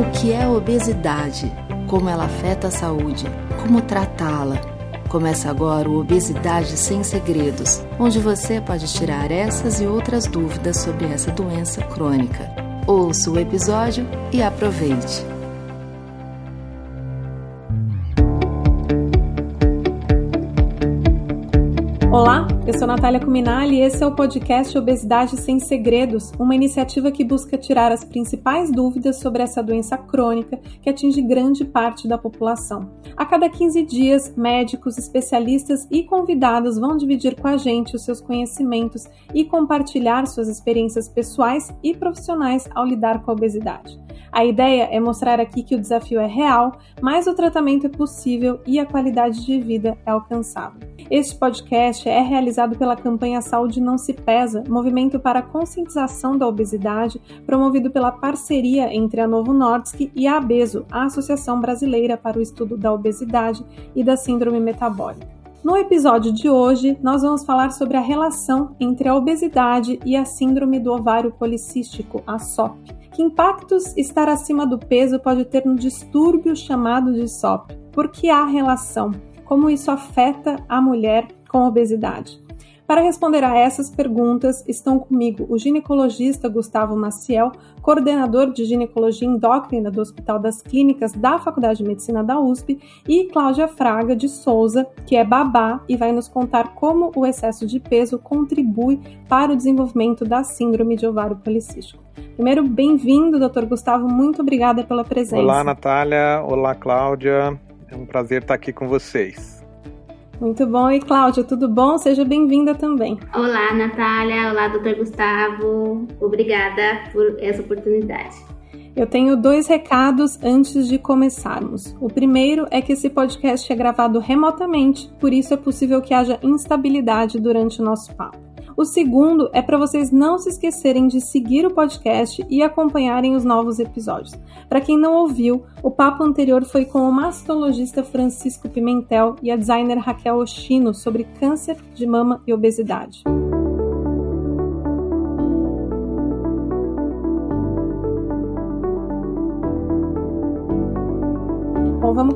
O que é obesidade? Como ela afeta a saúde? Como tratá-la? Começa agora o Obesidade Sem Segredos, onde você pode tirar essas e outras dúvidas sobre essa doença crônica. Ouça o episódio e aproveite! Olá, eu sou Natália Cuminali e esse é o podcast Obesidade Sem Segredos, uma iniciativa que busca tirar as principais dúvidas sobre essa doença crônica que atinge grande parte da população. A cada 15 dias, médicos, especialistas e convidados vão dividir com a gente os seus conhecimentos e compartilhar suas experiências pessoais e profissionais ao lidar com a obesidade. A ideia é mostrar aqui que o desafio é real, mas o tratamento é possível e a qualidade de vida é alcançável. Este podcast é realizado pela campanha Saúde Não Se Pesa, movimento para a conscientização da obesidade, promovido pela parceria entre a Novo Nordisk e a ABESO, a Associação Brasileira para o Estudo da Obesidade e da Síndrome Metabólica. No episódio de hoje, nós vamos falar sobre a relação entre a obesidade e a Síndrome do Ovário Policístico, a SOP. Que impactos estar acima do peso pode ter no distúrbio chamado de SOP? Por que há relação? como isso afeta a mulher com obesidade. Para responder a essas perguntas, estão comigo o ginecologista Gustavo Maciel, coordenador de ginecologia endócrina do Hospital das Clínicas da Faculdade de Medicina da USP, e Cláudia Fraga de Souza, que é babá e vai nos contar como o excesso de peso contribui para o desenvolvimento da síndrome de ovário policístico. Primeiro, bem-vindo, doutor Gustavo, muito obrigada pela presença. Olá, Natália. Olá, Cláudia. É um prazer estar aqui com vocês. Muito bom. E Cláudia, tudo bom? Seja bem-vinda também. Olá, Natália. Olá, doutor Gustavo. Obrigada por essa oportunidade. Eu tenho dois recados antes de começarmos. O primeiro é que esse podcast é gravado remotamente, por isso é possível que haja instabilidade durante o nosso papo. O segundo é para vocês não se esquecerem de seguir o podcast e acompanharem os novos episódios. Para quem não ouviu, o papo anterior foi com o mastologista Francisco Pimentel e a designer Raquel Oshino sobre câncer de mama e obesidade.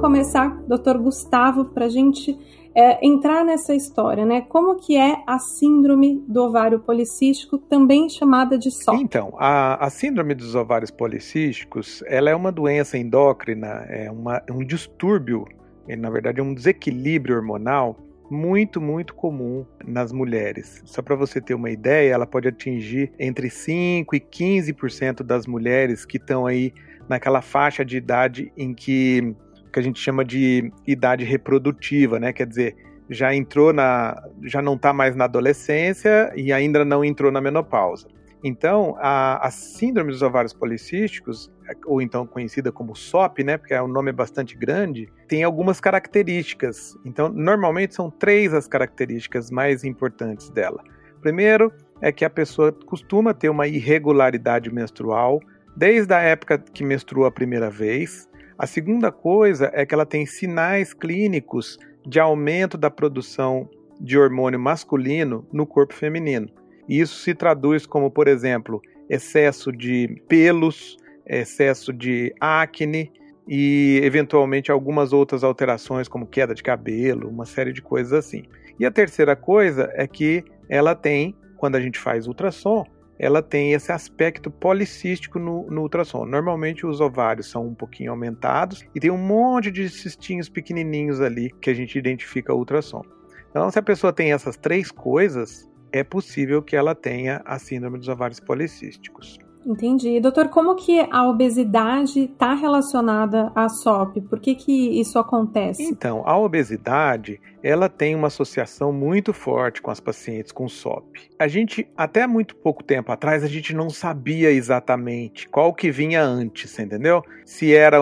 Começar, doutor Gustavo, para a gente é, entrar nessa história, né? Como que é a síndrome do ovário policístico, também chamada de SOP? Então, a, a síndrome dos ovários policísticos, ela é uma doença endócrina, é uma, um distúrbio, na verdade é um desequilíbrio hormonal muito, muito comum nas mulheres. Só para você ter uma ideia, ela pode atingir entre 5 e 15% das mulheres que estão aí naquela faixa de idade em que que a gente chama de idade reprodutiva, né? Quer dizer, já entrou na, já não está mais na adolescência e ainda não entrou na menopausa. Então, a, a, síndrome dos ovários policísticos, ou então conhecida como SOP, né, porque o nome é bastante grande, tem algumas características. Então, normalmente são três as características mais importantes dela. Primeiro é que a pessoa costuma ter uma irregularidade menstrual desde a época que menstrua a primeira vez. A segunda coisa é que ela tem sinais clínicos de aumento da produção de hormônio masculino no corpo feminino. Isso se traduz como, por exemplo, excesso de pelos, excesso de acne e, eventualmente, algumas outras alterações, como queda de cabelo, uma série de coisas assim. E a terceira coisa é que ela tem, quando a gente faz ultrassom, ela tem esse aspecto policístico no, no, ultrassom. Normalmente os ovários são um pouquinho aumentados e tem um monte de cistinhos pequenininhos ali que a gente identifica o ultrassom. Então, se a pessoa tem essas três coisas, é possível que ela tenha a síndrome dos ovários policísticos. Entendi. Doutor, como que a obesidade está relacionada à SOP? Por que, que isso acontece? Então, a obesidade, ela tem uma associação muito forte com as pacientes com SOP. A gente, até muito pouco tempo atrás, a gente não sabia exatamente qual que vinha antes, entendeu? Se era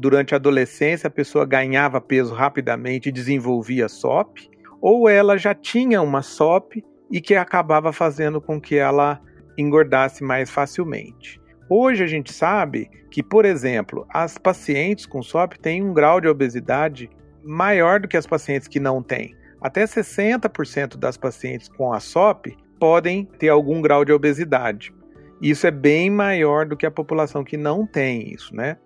durante a adolescência a pessoa ganhava peso rapidamente e desenvolvia SOP, ou ela já tinha uma SOP e que acabava fazendo com que ela engordasse mais facilmente. Hoje a gente sabe que, por exemplo, as pacientes com SOP têm um grau de obesidade maior do que as pacientes que não têm. Até 60% das pacientes com a SOP podem ter algum grau de obesidade. Isso é bem maior do que a população que não tem isso, né?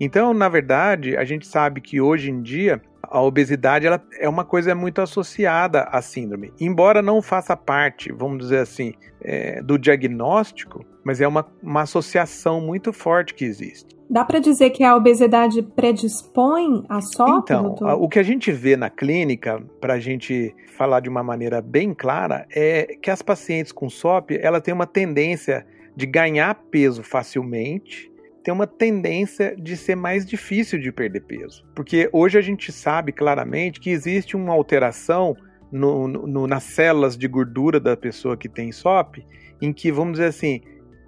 Então, na verdade, a gente sabe que hoje em dia a obesidade ela é uma coisa muito associada à síndrome. Embora não faça parte, vamos dizer assim, é, do diagnóstico, mas é uma, uma associação muito forte que existe. Dá para dizer que a obesidade predispõe a SOP? Então, doutor? o que a gente vê na clínica, para a gente falar de uma maneira bem clara, é que as pacientes com SOP ela tem uma tendência de ganhar peso facilmente, tem uma tendência de ser mais difícil de perder peso. Porque hoje a gente sabe claramente que existe uma alteração no, no, nas células de gordura da pessoa que tem SOP, em que, vamos dizer assim,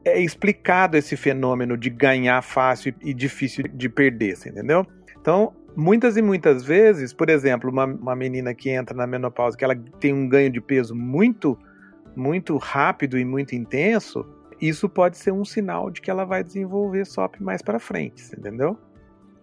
é explicado esse fenômeno de ganhar fácil e difícil de perder, entendeu? Então, muitas e muitas vezes, por exemplo, uma, uma menina que entra na menopausa, que ela tem um ganho de peso muito, muito rápido e muito intenso, isso pode ser um sinal de que ela vai desenvolver SOP mais para frente, entendeu?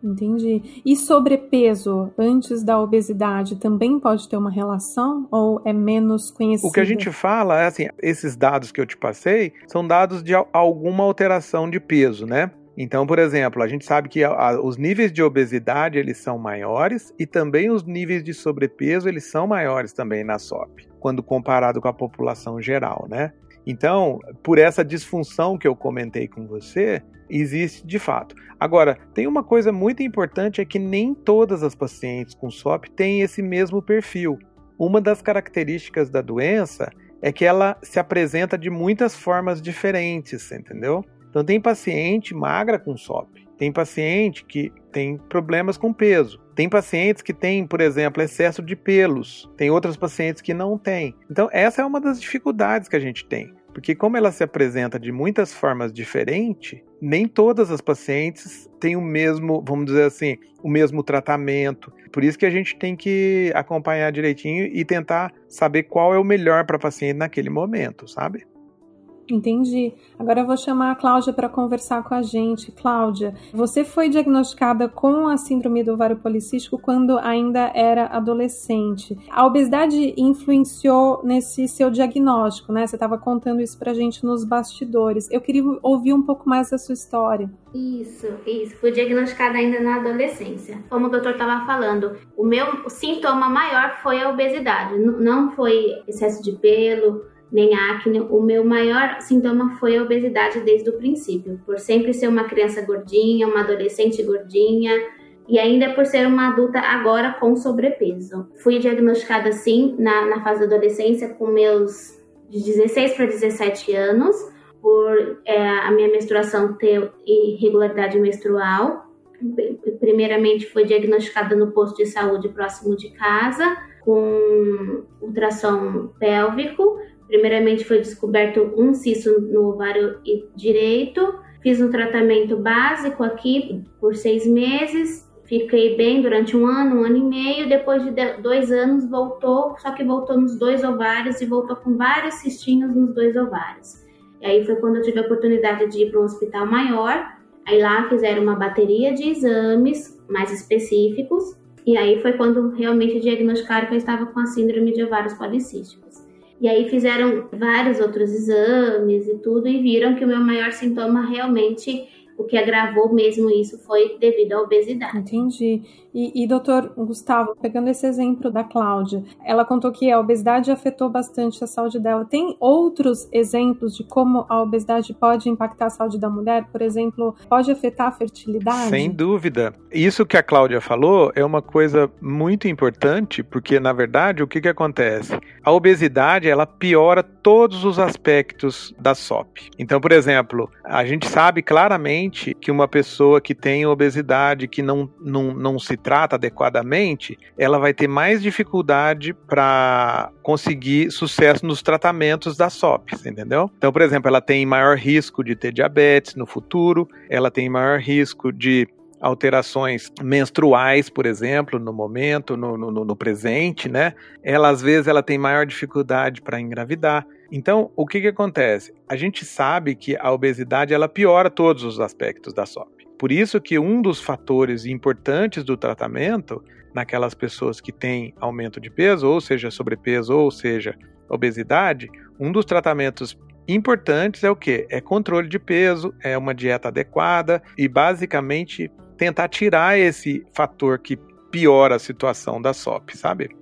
Entendi. E sobrepeso antes da obesidade também pode ter uma relação ou é menos conhecido? O que a gente fala é assim, esses dados que eu te passei são dados de alguma alteração de peso, né? Então, por exemplo, a gente sabe que os níveis de obesidade eles são maiores e também os níveis de sobrepeso eles são maiores também na SOP, quando comparado com a população geral, né? Então, por essa disfunção que eu comentei com você, existe de fato. Agora, tem uma coisa muito importante é que nem todas as pacientes com SOP têm esse mesmo perfil. Uma das características da doença é que ela se apresenta de muitas formas diferentes, entendeu? Então tem paciente magra com SOP, tem paciente que tem problemas com peso, tem pacientes que têm, por exemplo, excesso de pelos, tem outras pacientes que não têm. Então essa é uma das dificuldades que a gente tem. Porque como ela se apresenta de muitas formas diferentes, nem todas as pacientes têm o mesmo, vamos dizer assim, o mesmo tratamento. Por isso que a gente tem que acompanhar direitinho e tentar saber qual é o melhor para a paciente naquele momento, sabe? Entendi. Agora eu vou chamar a Cláudia para conversar com a gente. Cláudia, você foi diagnosticada com a síndrome do ovário policístico quando ainda era adolescente. A obesidade influenciou nesse seu diagnóstico, né? Você estava contando isso para a gente nos bastidores. Eu queria ouvir um pouco mais da sua história. Isso, isso. Fui diagnosticada ainda na adolescência. Como o doutor estava falando, o meu sintoma maior foi a obesidade. Não foi excesso de pelo, nem acne. O meu maior sintoma foi a obesidade desde o princípio, por sempre ser uma criança gordinha, uma adolescente gordinha e ainda por ser uma adulta agora com sobrepeso. Fui diagnosticada assim na, na fase da adolescência com meus de 16 para 17 anos, por é, a minha menstruação ter irregularidade menstrual. Primeiramente foi diagnosticada no posto de saúde próximo de casa, com ultrassom pélvico Primeiramente foi descoberto um cisto no ovário direito. Fiz um tratamento básico aqui por seis meses. Fiquei bem durante um ano, um ano e meio. Depois de dois anos voltou, só que voltou nos dois ovários e voltou com vários cistinhos nos dois ovários. E aí foi quando eu tive a oportunidade de ir para um hospital maior. Aí lá fizeram uma bateria de exames mais específicos. E aí foi quando realmente diagnosticaram que eu estava com a síndrome de ovários policísticos. E aí fizeram vários outros exames e tudo e viram que o meu maior sintoma realmente o que agravou mesmo isso foi devido à obesidade. Entendi. E, e doutor Gustavo, pegando esse exemplo da Cláudia, ela contou que a obesidade afetou bastante a saúde dela. Tem outros exemplos de como a obesidade pode impactar a saúde da mulher? Por exemplo, pode afetar a fertilidade? Sem dúvida. Isso que a Cláudia falou é uma coisa muito importante, porque na verdade o que, que acontece? A obesidade ela piora todos os aspectos da SOP. Então, por exemplo, a gente sabe claramente que uma pessoa que tem obesidade, que não, não, não se trata adequadamente, ela vai ter mais dificuldade para conseguir sucesso nos tratamentos da SOP, entendeu? Então, por exemplo, ela tem maior risco de ter diabetes no futuro, ela tem maior risco de alterações menstruais, por exemplo, no momento, no, no, no, presente, né? Ela às vezes ela tem maior dificuldade para engravidar. Então, o que, que acontece? A gente sabe que a obesidade ela piora todos os aspectos da SOP. Por isso que um dos fatores importantes do tratamento naquelas pessoas que têm aumento de peso, ou seja, sobrepeso, ou seja, obesidade, um dos tratamentos importantes é o que? É controle de peso, é uma dieta adequada e basicamente tentar tirar esse fator que piora a situação da SOP, sabe?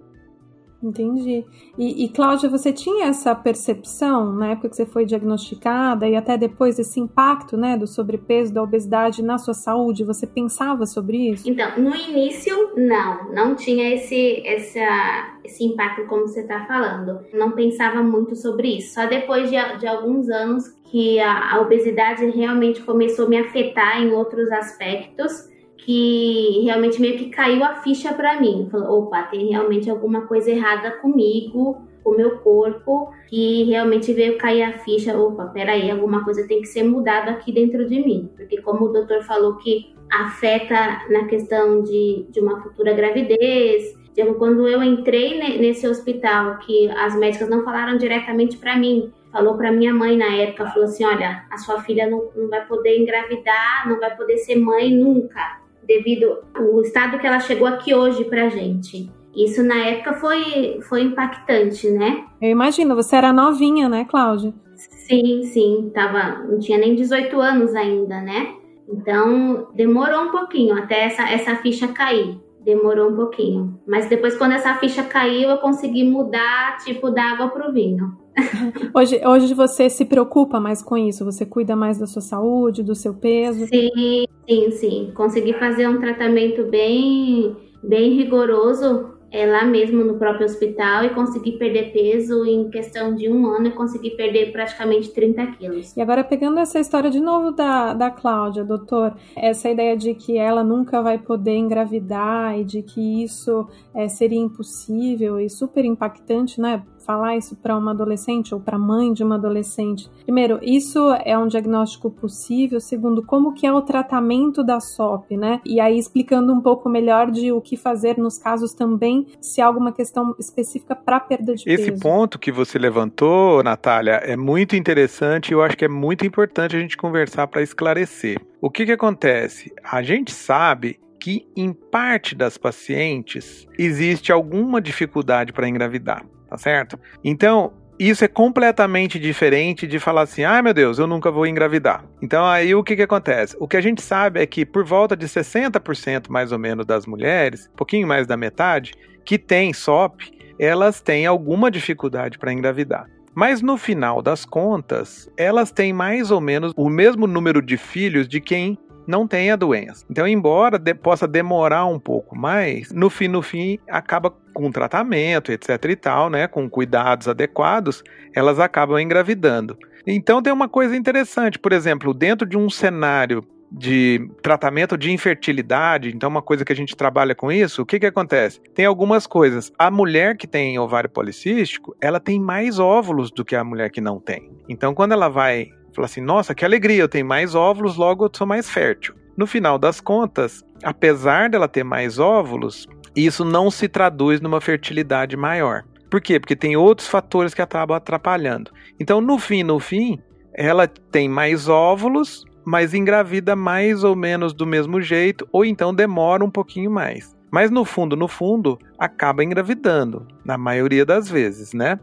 Entendi. E, e, Cláudia, você tinha essa percepção na época que você foi diagnosticada e até depois esse impacto, né, do sobrepeso, da obesidade na sua saúde? Você pensava sobre isso? Então, no início, não, não tinha esse, essa, esse impacto como você está falando. Não pensava muito sobre isso. Só depois de, de alguns anos que a, a obesidade realmente começou a me afetar em outros aspectos que realmente meio que caiu a ficha para mim. Falou, opa, tem realmente alguma coisa errada comigo, com o meu corpo, que realmente veio cair a ficha. Opa, peraí, alguma coisa tem que ser mudada aqui dentro de mim. Porque como o doutor falou que afeta na questão de, de uma futura gravidez, quando eu entrei nesse hospital, que as médicas não falaram diretamente para mim, falou para minha mãe na época, falou assim, olha, a sua filha não, não vai poder engravidar, não vai poder ser mãe nunca devido ao estado que ela chegou aqui hoje pra gente. Isso na época foi, foi impactante, né? Eu imagino, você era novinha, né, Cláudia? Sim, sim, tava, não tinha nem 18 anos ainda, né? Então demorou um pouquinho até essa, essa ficha cair. Demorou um pouquinho. Mas depois, quando essa ficha caiu, eu consegui mudar, tipo, da água pro vinho. hoje, hoje você se preocupa mais com isso? Você cuida mais da sua saúde, do seu peso? Sim, sim, sim. Consegui fazer um tratamento bem, bem rigoroso é, lá mesmo no próprio hospital e consegui perder peso em questão de um ano e consegui perder praticamente 30 quilos. E agora pegando essa história de novo da, da Cláudia, doutor, essa ideia de que ela nunca vai poder engravidar e de que isso é, seria impossível e super impactante, né? Falar isso para uma adolescente ou para a mãe de uma adolescente? Primeiro, isso é um diagnóstico possível. Segundo, como que é o tratamento da SOP, né? E aí explicando um pouco melhor de o que fazer nos casos também, se há alguma questão específica para perda de Esse peso. Esse ponto que você levantou, Natália, é muito interessante e eu acho que é muito importante a gente conversar para esclarecer. O que que acontece? A gente sabe que em parte das pacientes existe alguma dificuldade para engravidar tá certo? Então, isso é completamente diferente de falar assim: ai meu Deus, eu nunca vou engravidar. Então, aí o que, que acontece? O que a gente sabe é que por volta de 60% mais ou menos das mulheres, pouquinho mais da metade, que tem SOP, elas têm alguma dificuldade para engravidar. Mas no final das contas, elas têm mais ou menos o mesmo número de filhos de quem não tem a doença. Então, embora de, possa demorar um pouco mais, no fim, no fim, acaba com tratamento, etc e tal, né, com cuidados adequados, elas acabam engravidando. Então tem uma coisa interessante, por exemplo, dentro de um cenário de tratamento de infertilidade, então uma coisa que a gente trabalha com isso, o que que acontece? Tem algumas coisas. A mulher que tem ovário policístico, ela tem mais óvulos do que a mulher que não tem. Então quando ela vai Fala assim: nossa, que alegria, eu tenho mais óvulos, logo eu sou mais fértil. No final das contas, apesar dela ter mais óvulos, isso não se traduz numa fertilidade maior. Por quê? Porque tem outros fatores que acabam atrapalhando. Então, no fim, no fim, ela tem mais óvulos, mas engravida mais ou menos do mesmo jeito, ou então demora um pouquinho mais. Mas no fundo, no fundo, acaba engravidando, na maioria das vezes, né?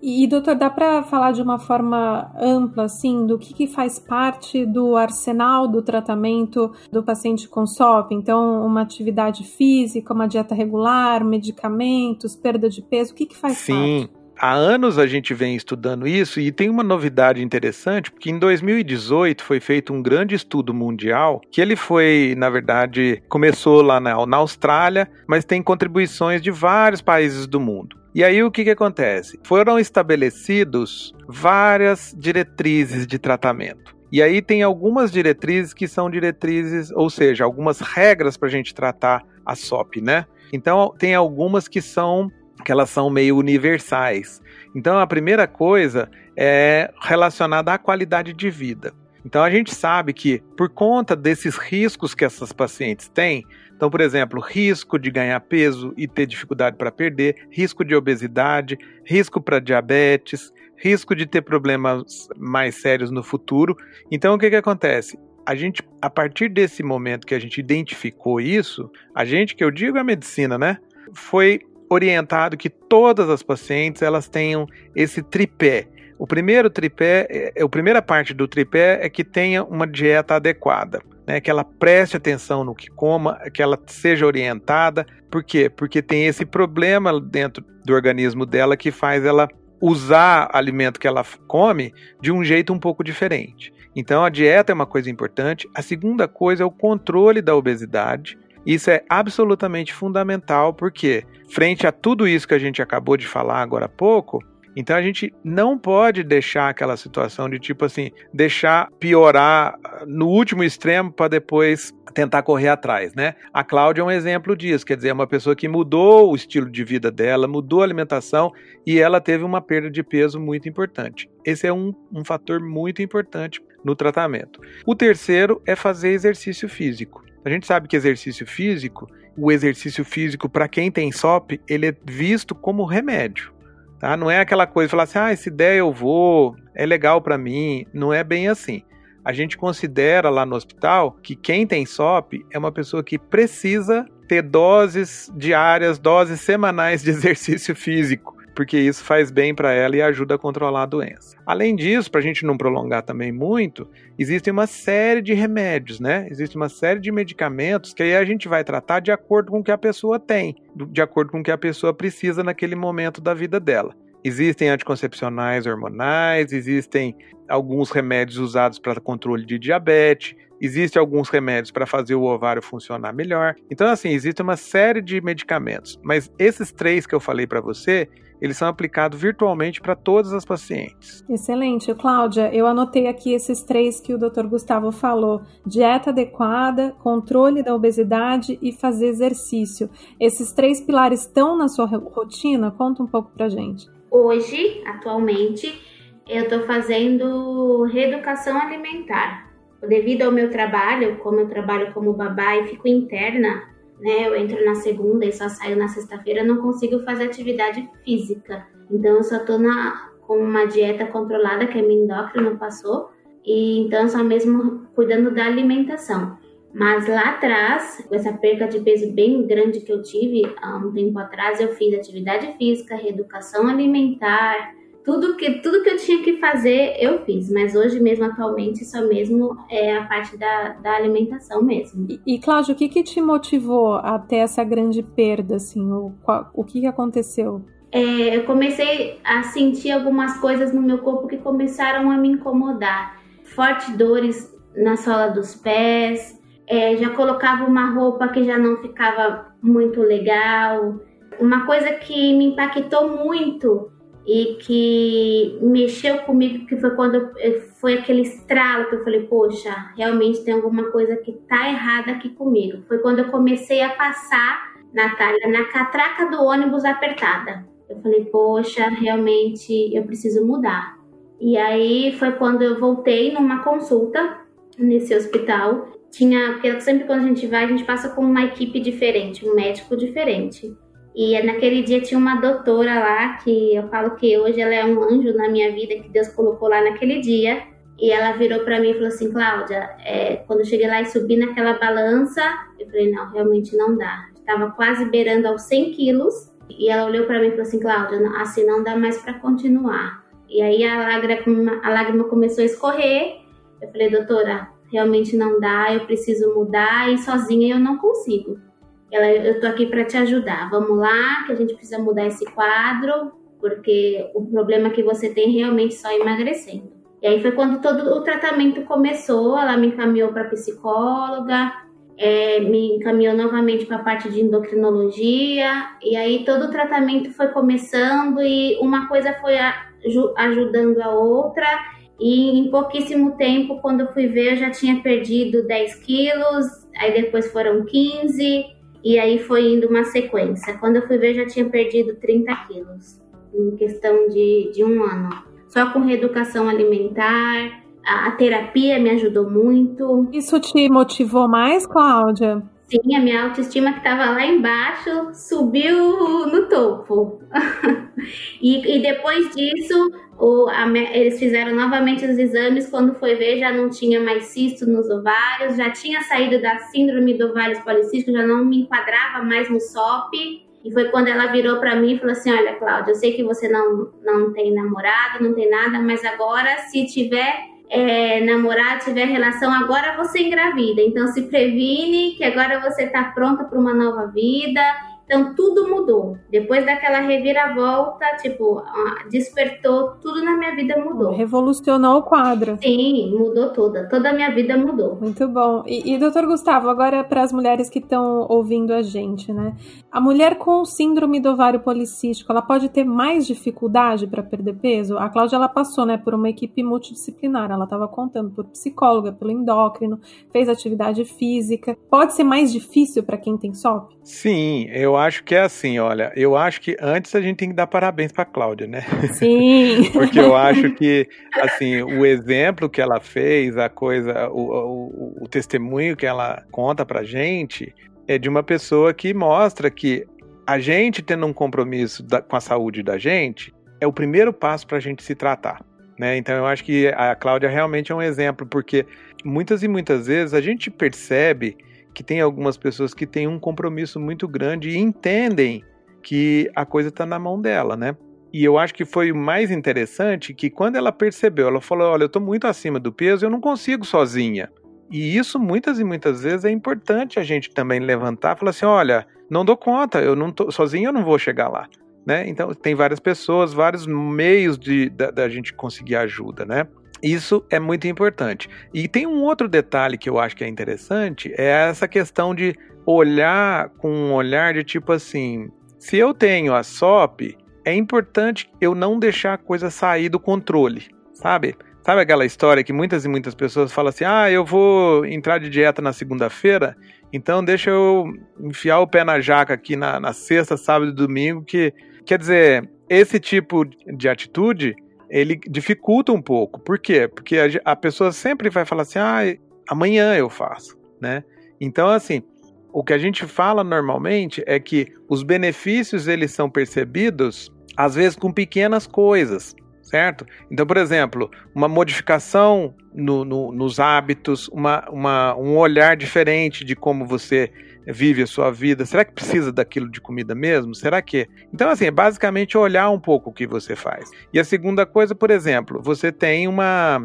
E, doutor, dá para falar de uma forma ampla, assim, do que, que, faz parte do arsenal do tratamento do paciente com SOP? Então, uma atividade física, uma dieta regular, medicamentos, perda de peso, o que, que faz Sim. parte? Sim. Há anos a gente vem estudando isso e tem uma novidade interessante, porque em 2018 foi feito um grande estudo mundial, que ele foi, na verdade, começou lá na, na Austrália, mas tem contribuições de vários países do mundo. E aí o que, que acontece? Foram estabelecidos várias diretrizes de tratamento. E aí tem algumas diretrizes que são diretrizes, ou seja, algumas regras para a gente tratar a SOP, né? Então tem algumas que são que elas são meio universais. Então a primeira coisa é relacionada à qualidade de vida. Então a gente sabe que por conta desses riscos que essas pacientes têm, então, por exemplo, risco de ganhar peso e ter dificuldade para perder, risco de obesidade, risco para diabetes, risco de ter problemas mais sérios no futuro. Então, o que, que acontece? A gente, a partir desse momento que a gente identificou isso, a gente, que eu digo é a medicina, né? Foi orientado que todas as pacientes elas tenham esse tripé O primeiro tripé, é, a primeira parte do tripé é que tenha uma dieta adequada, né? Que ela preste atenção no que coma, que ela seja orientada. Por quê? Porque tem esse problema dentro do organismo dela que faz ela usar alimento que ela come de um jeito um pouco diferente. Então a dieta é uma coisa importante. A segunda coisa é o controle da obesidade. Isso é absolutamente fundamental porque frente a tudo isso que a gente acabou de falar agora há pouco, então a gente não pode deixar aquela situação de tipo assim, deixar piorar no último extremo para depois tentar correr atrás, né? A Cláudia é um exemplo disso, quer dizer, é uma pessoa que mudou o estilo de vida dela, mudou a alimentação e ela teve uma perda de peso muito importante. Esse é um, um fator muito importante no tratamento. O terceiro é fazer exercício físico. A gente sabe que exercício físico, o exercício físico para quem tem SOP, ele é visto como remédio. Tá? Não é aquela coisa de falar assim, ah, essa ideia eu vou, é legal para mim. Não é bem assim. A gente considera lá no hospital que quem tem SOP é uma pessoa que precisa ter doses diárias, doses semanais de exercício físico porque isso faz bem para ela e ajuda a controlar a doença. Além disso, para a gente não prolongar também muito, existe uma série de remédios, né? Existe uma série de medicamentos que aí a gente vai tratar de acordo com o que a pessoa tem, de acordo com o que a pessoa precisa naquele momento da vida dela. Existem anticoncepcionais hormonais, existem alguns remédios usados para controle de diabetes, existem alguns remédios para fazer o ovário funcionar melhor. Então, assim, existe uma série de medicamentos, mas esses três que eu falei para você, eles são aplicados virtualmente para todas as pacientes. Excelente. Cláudia, eu anotei aqui esses três que o Dr. Gustavo falou: dieta adequada, controle da obesidade e fazer exercício. Esses três pilares estão na sua rotina? Conta um pouco para gente. Hoje, atualmente, eu estou fazendo reeducação alimentar. Devido ao meu trabalho, como eu trabalho como babá e fico interna, né? Eu entro na segunda e só saio na sexta-feira, não consigo fazer atividade física. Então eu só tô na, com uma dieta controlada que a minha endócrina passou, e então só mesmo cuidando da alimentação. Mas lá atrás, com essa perca de peso bem grande que eu tive há um tempo atrás, eu fiz atividade física, reeducação alimentar, tudo que, tudo que eu tinha que fazer, eu fiz. Mas hoje mesmo, atualmente, só mesmo é a parte da, da alimentação mesmo. E, e Cláudio, o que, que te motivou a ter essa grande perda, assim? O, o que, que aconteceu? É, eu comecei a sentir algumas coisas no meu corpo que começaram a me incomodar. Fortes dores na sola dos pés, é, já colocava uma roupa que já não ficava muito legal. Uma coisa que me impactou muito e que mexeu comigo, que foi quando foi aquele estralo que eu falei, poxa, realmente tem alguma coisa que tá errada aqui comigo. Foi quando eu comecei a passar, Natália, na catraca do ônibus apertada. Eu falei, poxa, realmente eu preciso mudar. E aí foi quando eu voltei numa consulta nesse hospital. Tinha, porque sempre quando a gente vai, a gente passa com uma equipe diferente, um médico diferente. E naquele dia tinha uma doutora lá, que eu falo que hoje ela é um anjo na minha vida, que Deus colocou lá naquele dia. E ela virou para mim e falou assim: Cláudia, é, quando eu cheguei lá e subi naquela balança, eu falei: não, realmente não dá. Estava quase beirando aos 100 quilos. E ela olhou para mim e falou assim: Cláudia, assim não dá mais para continuar. E aí a lágrima, a lágrima começou a escorrer. Eu falei: doutora, realmente não dá, eu preciso mudar e sozinha eu não consigo. Ela, eu tô aqui para te ajudar. Vamos lá, que a gente precisa mudar esse quadro, porque o problema que você tem realmente só emagrecendo. E aí foi quando todo o tratamento começou. Ela me encaminhou para psicóloga, é, me encaminhou novamente para a parte de endocrinologia. E aí todo o tratamento foi começando e uma coisa foi ajudando a outra. E em pouquíssimo tempo, quando eu fui ver, eu já tinha perdido 10 quilos, aí depois foram 15, e aí foi indo uma sequência. Quando eu fui ver, já tinha perdido 30 quilos em questão de, de um ano. Só com reeducação alimentar, a, a terapia me ajudou muito. Isso te motivou mais, Cláudia? Sim, a minha autoestima que estava lá embaixo subiu no topo. e, e, depois disso, o, a, eles fizeram novamente os exames. Quando foi ver, já não tinha mais cisto nos ovários, já tinha saído da síndrome do ovários policísticos, já não me enquadrava mais no SOP. E foi quando ela virou para mim e falou assim: Olha, Cláudia, eu sei que você não, não tem namorado, não tem nada, mas agora, se tiver é, namorado, tiver relação, agora você engravida. Então, se previne que agora você está pronta para uma nova vida então tudo mudou. Depois daquela reviravolta, tipo, despertou, tudo na minha vida mudou. Revolucionou o quadro. Sim, mudou toda. Toda a minha vida mudou. Muito bom. E, e doutor Gustavo, agora para as mulheres que estão ouvindo a gente, né? A mulher com síndrome do ovário policístico, ela pode ter mais dificuldade para perder peso? A Cláudia, ela passou, né, por uma equipe multidisciplinar. Ela estava contando por psicóloga, pelo endócrino, fez atividade física. Pode ser mais difícil para quem tem SOP? Sim, eu acho que é assim, olha, eu acho que antes a gente tem que dar parabéns para Cláudia, né? Sim. Porque eu acho que, assim, o exemplo que ela fez, a coisa, o, o, o testemunho que ela conta pra gente é de uma pessoa que mostra que a gente tendo um compromisso da, com a saúde da gente é o primeiro passo para a gente se tratar. Né? Então eu acho que a Cláudia realmente é um exemplo, porque muitas e muitas vezes a gente percebe que tem algumas pessoas que têm um compromisso muito grande e entendem que a coisa está na mão dela, né? E eu acho que foi o mais interessante que quando ela percebeu, ela falou: Olha, eu estou muito acima do peso, eu não consigo sozinha. E isso muitas e muitas vezes é importante a gente também levantar falar assim: Olha, não dou conta, eu não tô sozinho, eu não vou chegar lá. Né? Então tem várias pessoas, vários meios de da, da gente conseguir ajuda, né? Isso é muito importante. E tem um outro detalhe que eu acho que é interessante, é essa questão de olhar com um olhar de tipo assim, se eu tenho a SOP, é importante eu não deixar a coisa sair do controle, sabe? Sabe aquela história que muitas e muitas pessoas falam assim: ah, eu vou entrar de dieta na segunda-feira, então deixa eu enfiar o pé na jaca aqui na, na sexta, sábado e domingo, que quer dizer, esse tipo de atitude ele dificulta um pouco. Por quê? Porque a, a pessoa sempre vai falar assim: ah, amanhã eu faço, né? Então, assim, o que a gente fala normalmente é que os benefícios eles são percebidos às vezes com pequenas coisas, certo? Então, por exemplo, uma modificação no, no, nos hábitos, uma, uma, um olhar diferente de como você vive a sua vida? Será que precisa daquilo de comida mesmo? Será que? Então, assim, é basicamente olhar um pouco o que você faz. E a segunda coisa, por exemplo, você tem uma.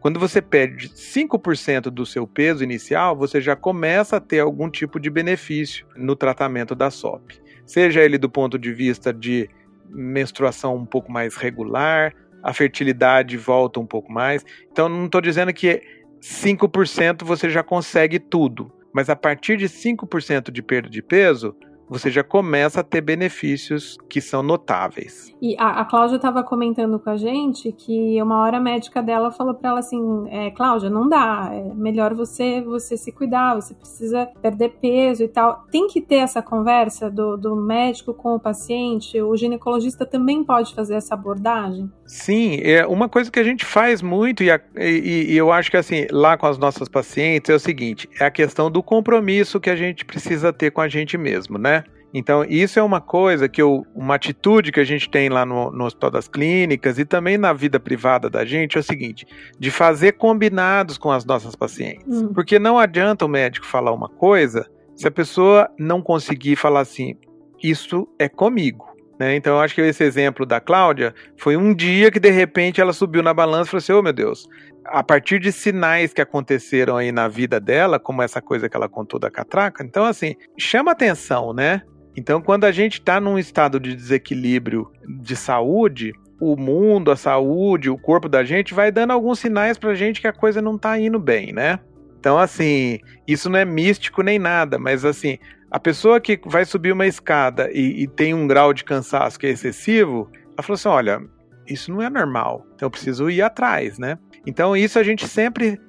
Quando você perde 5% do seu peso inicial, você já começa a ter algum tipo de benefício no tratamento da SOP. Seja ele do ponto de vista de menstruação um pouco mais regular, a fertilidade volta um pouco mais. Então, não estou dizendo que 5% você já consegue tudo, mas a partir de 5% de perda de peso, você já começa a ter benefícios que são notáveis. E a, a Cláudia estava comentando com a gente que uma hora a médica dela falou para ela assim, é, Cláudia, não dá, é melhor você você se cuidar, você precisa perder peso e tal. Tem que ter essa conversa do, do médico com o paciente, o ginecologista também pode fazer essa abordagem? Sim, é uma coisa que a gente faz muito e, a, e, e eu acho que assim, lá com as nossas pacientes é o seguinte, é a questão do compromisso que a gente precisa ter com a gente mesmo, né? Então, isso é uma coisa que eu, uma atitude que a gente tem lá no, no Hospital das Clínicas e também na vida privada da gente é o seguinte: de fazer combinados com as nossas pacientes. Hum. Porque não adianta o médico falar uma coisa se a pessoa não conseguir falar assim, isso é comigo. Né? Então, eu acho que esse exemplo da Cláudia foi um dia que de repente ela subiu na balança e falou assim: oh meu Deus, a partir de sinais que aconteceram aí na vida dela, como essa coisa que ela contou da catraca, então assim, chama atenção, né? Então, quando a gente está num estado de desequilíbrio de saúde, o mundo, a saúde, o corpo da gente vai dando alguns sinais para a gente que a coisa não está indo bem, né? Então, assim, isso não é místico nem nada, mas assim, a pessoa que vai subir uma escada e, e tem um grau de cansaço que é excessivo, ela falou assim: olha, isso não é normal, então eu preciso ir atrás, né? Então, isso a gente sempre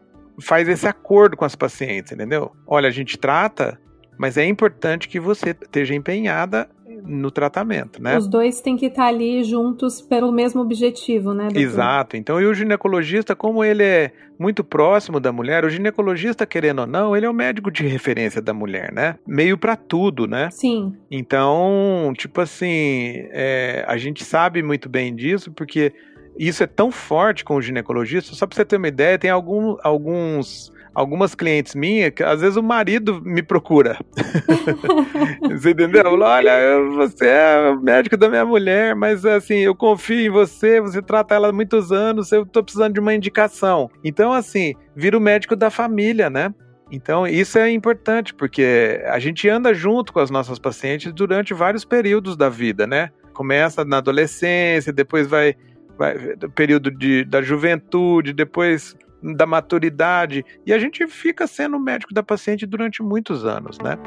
faz esse acordo com as pacientes, entendeu? Olha, a gente trata mas é importante que você esteja empenhada no tratamento, né? Os dois têm que estar ali juntos pelo mesmo objetivo, né? Doutor? Exato. Então, e o ginecologista, como ele é muito próximo da mulher, o ginecologista, querendo ou não, ele é o médico de referência da mulher, né? Meio para tudo, né? Sim. Então, tipo assim, é, a gente sabe muito bem disso, porque isso é tão forte com o ginecologista. Só para você ter uma ideia, tem algum, alguns algumas clientes minhas, que às vezes o marido me procura. você entendeu? Olha, você é o médico da minha mulher, mas assim, eu confio em você, você trata ela há muitos anos, eu tô precisando de uma indicação. Então, assim, vira o médico da família, né? Então, isso é importante, porque a gente anda junto com as nossas pacientes durante vários períodos da vida, né? Começa na adolescência, depois vai, vai período de, da juventude, depois da maturidade, e a gente fica sendo médico da paciente durante muitos anos, né?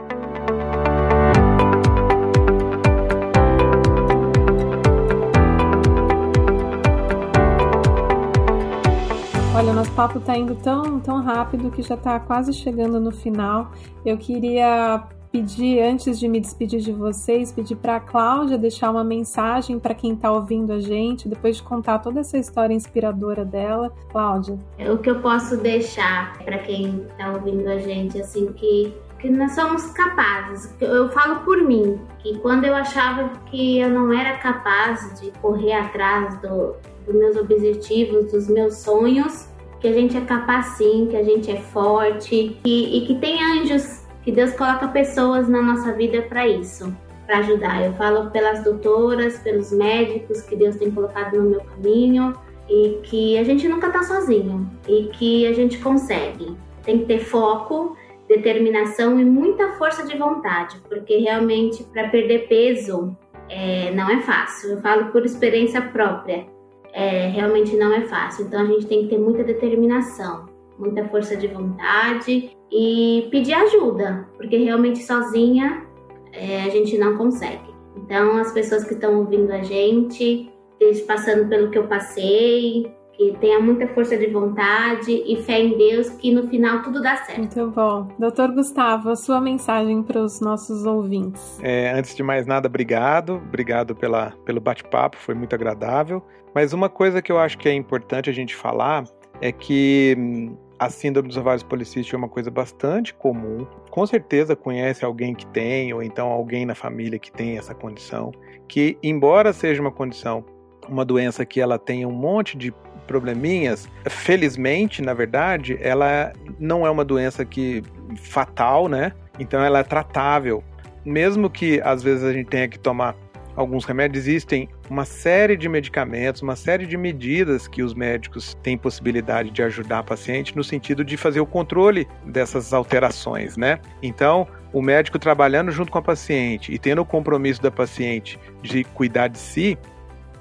Olha, nosso papo está indo tão, tão rápido que já está quase chegando no final. Eu queria pedir, antes de me despedir de vocês, pedir para a Cláudia deixar uma mensagem para quem está ouvindo a gente, depois de contar toda essa história inspiradora dela. Cláudia. O que eu posso deixar para quem está ouvindo a gente, assim, que, que nós somos capazes. Eu falo por mim, que quando eu achava que eu não era capaz de correr atrás do, dos meus objetivos, dos meus sonhos, que a gente é capaz sim, que a gente é forte e, e que tem anjos que Deus coloca pessoas na nossa vida para isso, para ajudar. Eu falo pelas doutoras, pelos médicos que Deus tem colocado no meu caminho e que a gente nunca está sozinho e que a gente consegue. Tem que ter foco, determinação e muita força de vontade, porque realmente para perder peso é, não é fácil. Eu falo por experiência própria. É, realmente não é fácil. Então a gente tem que ter muita determinação muita força de vontade e pedir ajuda, porque realmente sozinha é, a gente não consegue. Então, as pessoas que estão ouvindo a gente, passando pelo que eu passei, que tenha muita força de vontade e fé em Deus, que no final tudo dá certo. Muito bom. Doutor Gustavo, a sua mensagem para os nossos ouvintes. É, antes de mais nada, obrigado. Obrigado pela, pelo bate-papo, foi muito agradável. Mas uma coisa que eu acho que é importante a gente falar é que hum, a síndrome dos ovários policísticos é uma coisa bastante comum. Com certeza conhece alguém que tem, ou então alguém na família que tem essa condição. Que, embora seja uma condição, uma doença que ela tenha um monte de probleminhas, felizmente, na verdade, ela não é uma doença que fatal, né? Então ela é tratável. Mesmo que às vezes a gente tenha que tomar alguns remédios, existem uma série de medicamentos, uma série de medidas que os médicos têm possibilidade de ajudar a paciente no sentido de fazer o controle dessas alterações, né? Então, o médico trabalhando junto com a paciente e tendo o compromisso da paciente de cuidar de si,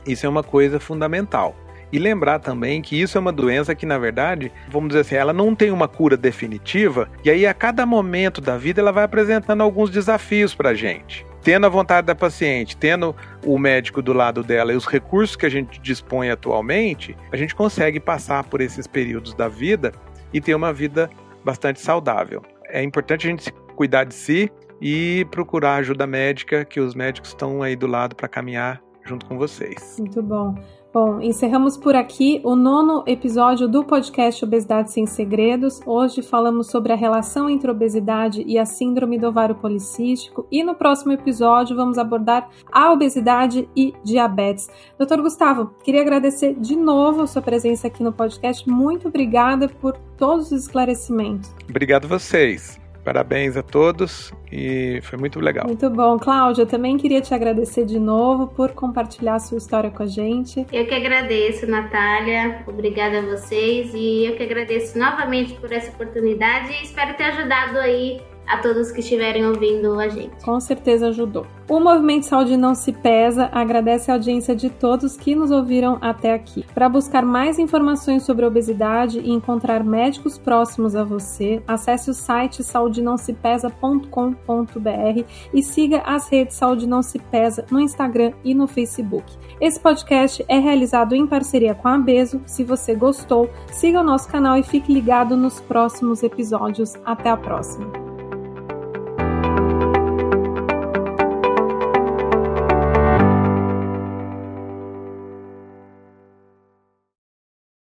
isso é uma coisa fundamental. E lembrar também que isso é uma doença que, na verdade, vamos dizer assim, ela não tem uma cura definitiva, e aí a cada momento da vida ela vai apresentando alguns desafios para a gente tendo a vontade da paciente, tendo o médico do lado dela e os recursos que a gente dispõe atualmente, a gente consegue passar por esses períodos da vida e ter uma vida bastante saudável. É importante a gente cuidar de si e procurar ajuda médica, que os médicos estão aí do lado para caminhar junto com vocês. Muito bom. Bom, encerramos por aqui o nono episódio do podcast Obesidade Sem Segredos. Hoje falamos sobre a relação entre obesidade e a síndrome do ovário policístico e no próximo episódio vamos abordar a obesidade e diabetes. Doutor Gustavo, queria agradecer de novo a sua presença aqui no podcast. Muito obrigada por todos os esclarecimentos. Obrigado vocês. Parabéns a todos e foi muito legal. Muito bom. Cláudia, eu também queria te agradecer de novo por compartilhar a sua história com a gente. Eu que agradeço, Natália. Obrigada a vocês e eu que agradeço novamente por essa oportunidade e espero ter ajudado aí a todos que estiverem ouvindo a gente. Com certeza ajudou. O Movimento Saúde Não Se Pesa agradece a audiência de todos que nos ouviram até aqui. Para buscar mais informações sobre obesidade e encontrar médicos próximos a você, acesse o site saudenãosepesa.com.br e siga as redes Saúde Não Se Pesa no Instagram e no Facebook. Esse podcast é realizado em parceria com a Beso. Se você gostou, siga o nosso canal e fique ligado nos próximos episódios. Até a próxima!